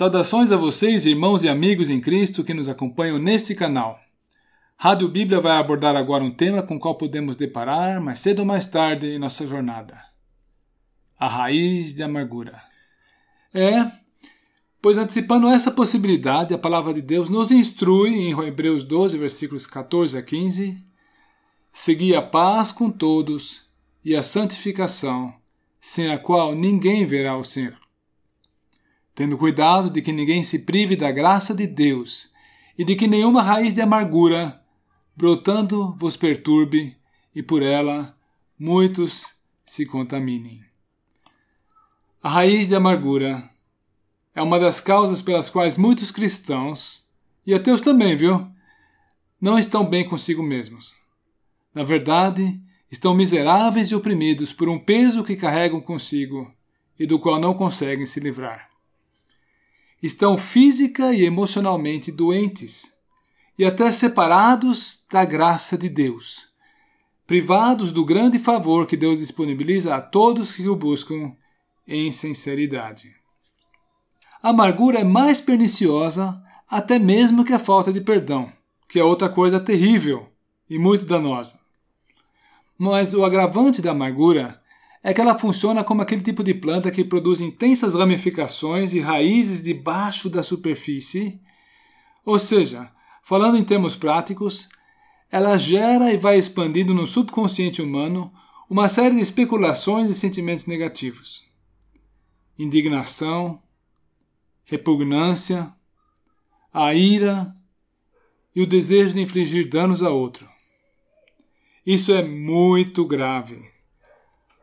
Saudações a vocês, irmãos e amigos em Cristo que nos acompanham neste canal. Rádio Bíblia vai abordar agora um tema com o qual podemos deparar mais cedo ou mais tarde em nossa jornada: a raiz de amargura. É, pois antecipando essa possibilidade, a palavra de Deus nos instrui em Hebreus 12, versículos 14 a 15: Segui a paz com todos e a santificação, sem a qual ninguém verá o Senhor tendo cuidado de que ninguém se prive da graça de Deus e de que nenhuma raiz de amargura, brotando, vos perturbe e por ela muitos se contaminem. A raiz de amargura é uma das causas pelas quais muitos cristãos, e ateus também, viu, não estão bem consigo mesmos. Na verdade, estão miseráveis e oprimidos por um peso que carregam consigo e do qual não conseguem se livrar estão física e emocionalmente doentes e até separados da graça de Deus, privados do grande favor que Deus disponibiliza a todos que o buscam em sinceridade. A amargura é mais perniciosa até mesmo que a falta de perdão, que é outra coisa terrível e muito danosa. Mas o agravante da amargura é que ela funciona como aquele tipo de planta que produz intensas ramificações e raízes debaixo da superfície. Ou seja, falando em termos práticos, ela gera e vai expandindo no subconsciente humano uma série de especulações e sentimentos negativos. Indignação, repugnância, a ira e o desejo de infligir danos a outro. Isso é muito grave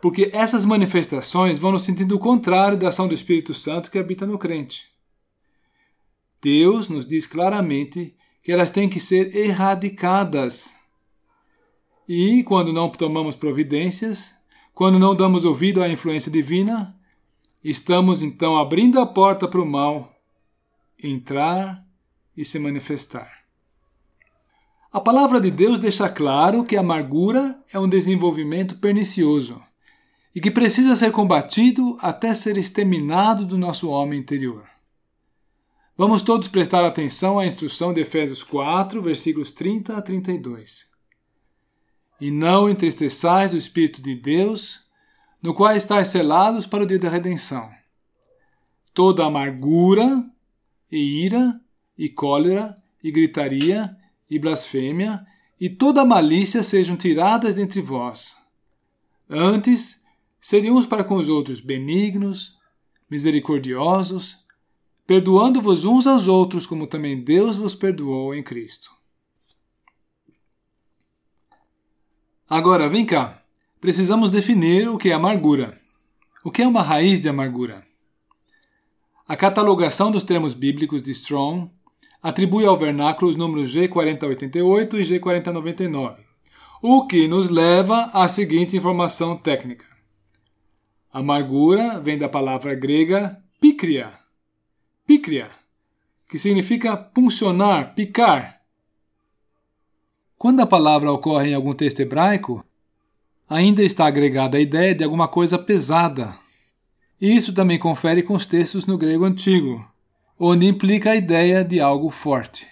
porque essas manifestações vão no sentido contrário da ação do Espírito Santo que habita no crente. Deus nos diz claramente que elas têm que ser erradicadas. E quando não tomamos providências, quando não damos ouvido à influência divina, estamos então abrindo a porta para o mal entrar e se manifestar. A palavra de Deus deixa claro que a amargura é um desenvolvimento pernicioso e que precisa ser combatido até ser exterminado do nosso homem interior. Vamos todos prestar atenção à instrução de Efésios 4, versículos 30 a 32. E não entristeçais o Espírito de Deus, no qual estáis selados para o dia da redenção. Toda amargura, e ira, e cólera, e gritaria, e blasfêmia, e toda malícia sejam tiradas dentre vós. Antes, Seriam uns para com os outros benignos, misericordiosos, perdoando-vos uns aos outros, como também Deus vos perdoou em Cristo. Agora, vem cá. Precisamos definir o que é amargura. O que é uma raiz de amargura? A catalogação dos termos bíblicos de Strong atribui ao vernáculo os números G4088 e G4099, o que nos leva à seguinte informação técnica. Amargura vem da palavra grega pícria, pícria, que significa puncionar, picar. Quando a palavra ocorre em algum texto hebraico, ainda está agregada a ideia de alguma coisa pesada. Isso também confere com os textos no grego antigo, onde implica a ideia de algo forte.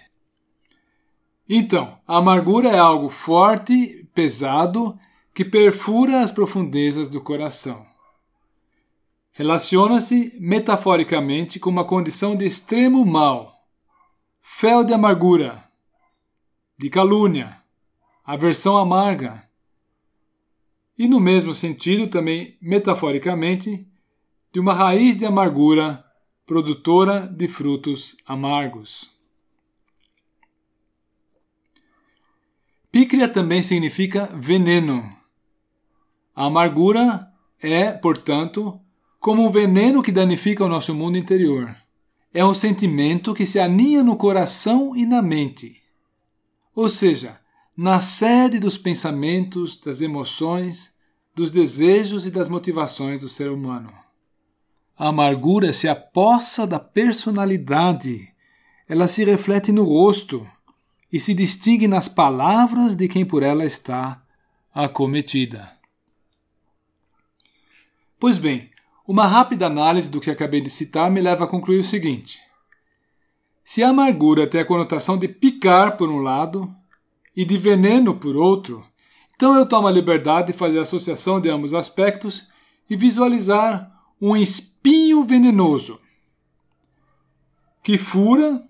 Então, a amargura é algo forte, pesado, que perfura as profundezas do coração relaciona-se metaforicamente com uma condição de extremo mal, fel de amargura, de calúnia, aversão amarga, e no mesmo sentido também metaforicamente de uma raiz de amargura produtora de frutos amargos. Pícria também significa veneno. A amargura é, portanto, como um veneno que danifica o nosso mundo interior. É um sentimento que se aninha no coração e na mente. Ou seja, na sede dos pensamentos, das emoções, dos desejos e das motivações do ser humano. A amargura se apossa da personalidade, ela se reflete no rosto e se distingue nas palavras de quem por ela está acometida. Pois bem, Uma rápida análise do que acabei de citar me leva a concluir o seguinte: se a amargura tem a conotação de picar por um lado e de veneno por outro, então eu tomo a liberdade de fazer a associação de ambos aspectos e visualizar um espinho venenoso que fura,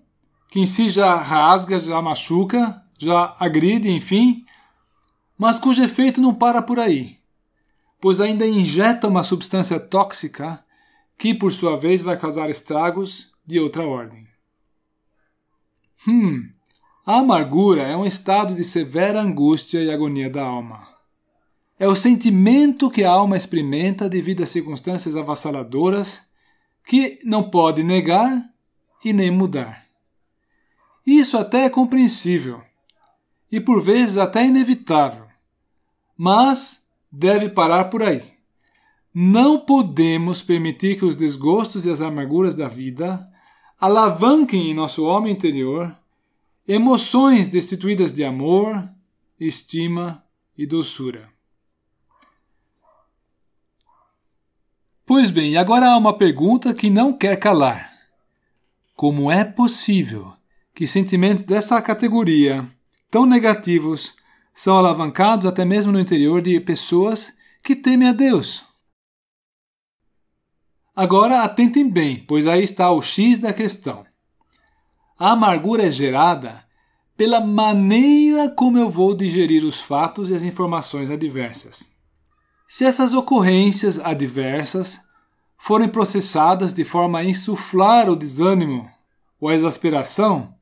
que em si já rasga, já machuca, já agride, enfim, mas cujo efeito não para por aí pois ainda injeta uma substância tóxica que, por sua vez, vai causar estragos de outra ordem. Hum, a amargura é um estado de severa angústia e agonia da alma. É o sentimento que a alma experimenta devido a circunstâncias avassaladoras que não pode negar e nem mudar. Isso até é compreensível e por vezes até inevitável, mas deve parar por aí. Não podemos permitir que os desgostos e as amarguras da vida alavanquem em nosso homem interior emoções destituídas de amor, estima e doçura. Pois bem, agora há uma pergunta que não quer calar. Como é possível que sentimentos dessa categoria, tão negativos, são alavancados até mesmo no interior de pessoas que temem a Deus. Agora atentem bem, pois aí está o X da questão. A amargura é gerada pela maneira como eu vou digerir os fatos e as informações adversas. Se essas ocorrências adversas forem processadas de forma a insuflar o desânimo ou a exasperação,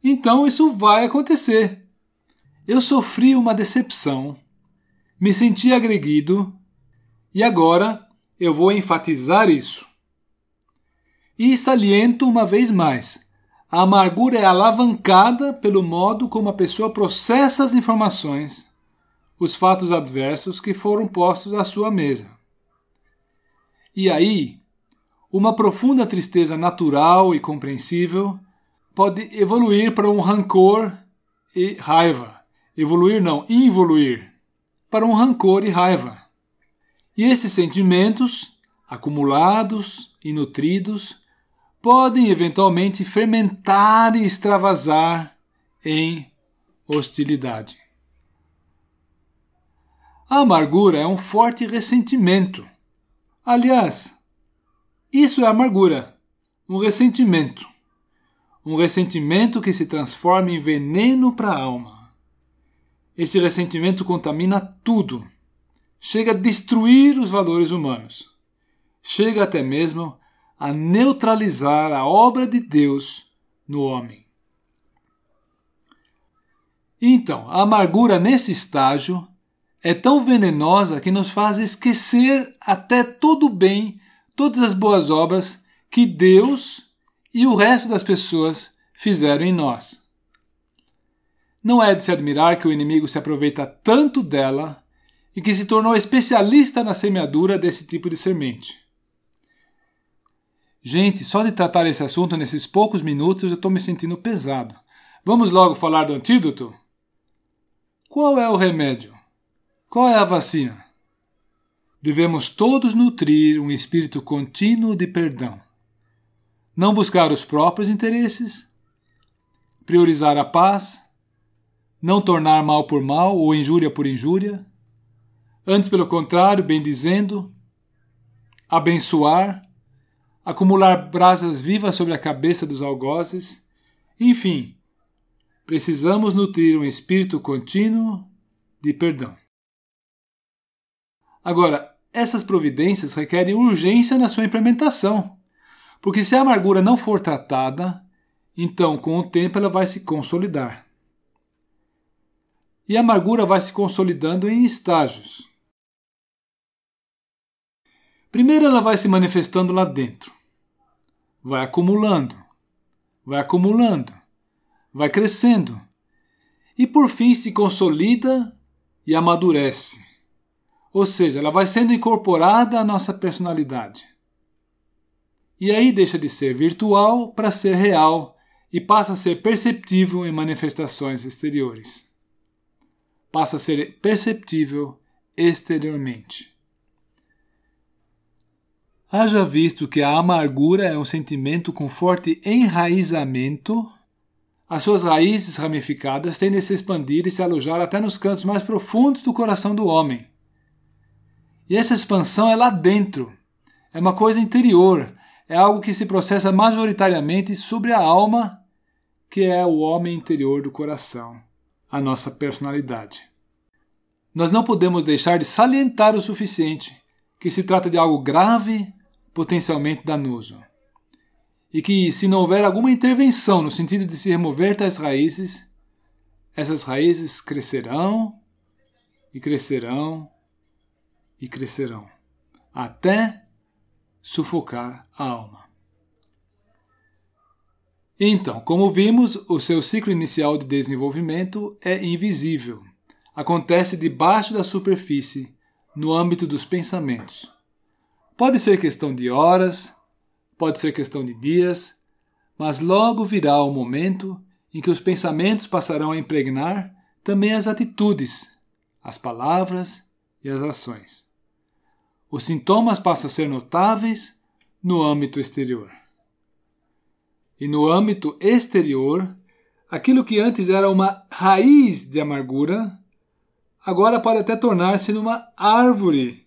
então isso vai acontecer. Eu sofri uma decepção, me senti agredido e agora eu vou enfatizar isso. E saliento uma vez mais: a amargura é alavancada pelo modo como a pessoa processa as informações, os fatos adversos que foram postos à sua mesa. E aí, uma profunda tristeza natural e compreensível pode evoluir para um rancor e raiva evoluir não, involuir, para um rancor e raiva. E esses sentimentos, acumulados e nutridos, podem eventualmente fermentar e extravasar em hostilidade. A amargura é um forte ressentimento. Aliás, isso é amargura, um ressentimento. Um ressentimento que se transforma em veneno para a alma. Esse ressentimento contamina tudo. Chega a destruir os valores humanos. Chega até mesmo a neutralizar a obra de Deus no homem. Então, a amargura nesse estágio é tão venenosa que nos faz esquecer até todo o bem, todas as boas obras que Deus e o resto das pessoas fizeram em nós. Não é de se admirar que o inimigo se aproveita tanto dela e que se tornou especialista na semeadura desse tipo de semente. Gente, só de tratar esse assunto nesses poucos minutos eu estou me sentindo pesado. Vamos logo falar do antídoto? Qual é o remédio? Qual é a vacina? Devemos todos nutrir um espírito contínuo de perdão. Não buscar os próprios interesses, priorizar a paz, não tornar mal por mal ou injúria por injúria, antes, pelo contrário, bendizendo, abençoar, acumular brasas vivas sobre a cabeça dos algozes, enfim, precisamos nutrir um espírito contínuo de perdão. Agora, essas providências requerem urgência na sua implementação, porque se a amargura não for tratada, então com o tempo ela vai se consolidar e a amargura vai se consolidando em estágios. Primeiro ela vai se manifestando lá dentro, vai acumulando, vai acumulando, vai crescendo e por fim se consolida e amadurece. Ou seja, ela vai sendo incorporada à nossa personalidade. E aí deixa de ser virtual para ser real e passa a ser perceptível em manifestações exteriores passa a ser perceptível exteriormente. Haja visto que a amargura é um sentimento com forte enraizamento, as suas raízes ramificadas tendem a se expandir e se alojar até nos cantos mais profundos do coração do homem. E essa expansão é lá dentro, é uma coisa interior, é algo que se processa majoritariamente sobre a alma, que é o homem interior do coração, a nossa personalidade. Nós não podemos deixar de salientar o suficiente que se trata de algo grave, potencialmente danoso. E que, se não houver alguma intervenção no sentido de se remover tais raízes, essas raízes crescerão e crescerão e crescerão, até sufocar a alma. Então, como vimos, o seu ciclo inicial de desenvolvimento é invisível. Acontece debaixo da superfície, no âmbito dos pensamentos. Pode ser questão de horas, pode ser questão de dias, mas logo virá o momento em que os pensamentos passarão a impregnar também as atitudes, as palavras e as ações os sintomas passam a ser notáveis no âmbito exterior. E no âmbito exterior, aquilo que antes era uma raiz de amargura, agora pode até tornar-se numa árvore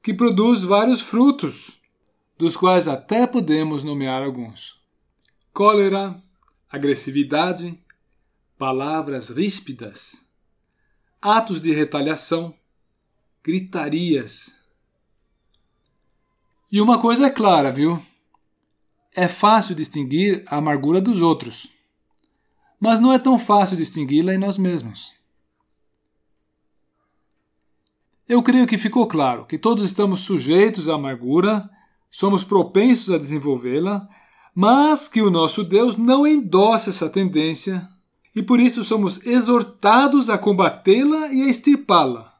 que produz vários frutos, dos quais até podemos nomear alguns: cólera, agressividade, palavras ríspidas, atos de retaliação, gritarias, e uma coisa é clara, viu? É fácil distinguir a amargura dos outros, mas não é tão fácil distingui-la em nós mesmos. Eu creio que ficou claro que todos estamos sujeitos à amargura, somos propensos a desenvolvê-la, mas que o nosso Deus não endossa essa tendência e por isso somos exortados a combatê-la e a extirpá-la.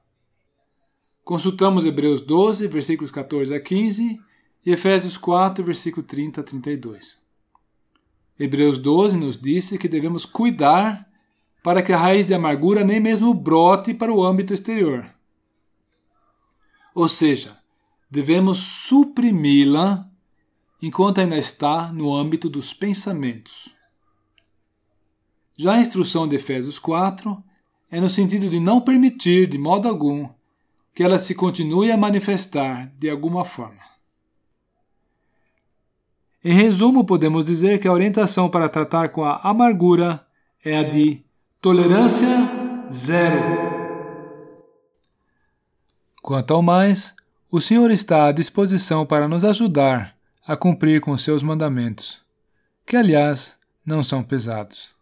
Consultamos Hebreus 12, versículos 14 a 15 e Efésios 4, versículo 30 a 32. Hebreus 12 nos disse que devemos cuidar para que a raiz de amargura nem mesmo brote para o âmbito exterior. Ou seja, devemos suprimi-la enquanto ainda está no âmbito dos pensamentos. Já a instrução de Efésios 4 é no sentido de não permitir, de modo algum, que ela se continue a manifestar de alguma forma. Em resumo, podemos dizer que a orientação para tratar com a amargura é a de tolerância zero. Quanto ao mais, o Senhor está à disposição para nos ajudar a cumprir com seus mandamentos, que aliás não são pesados.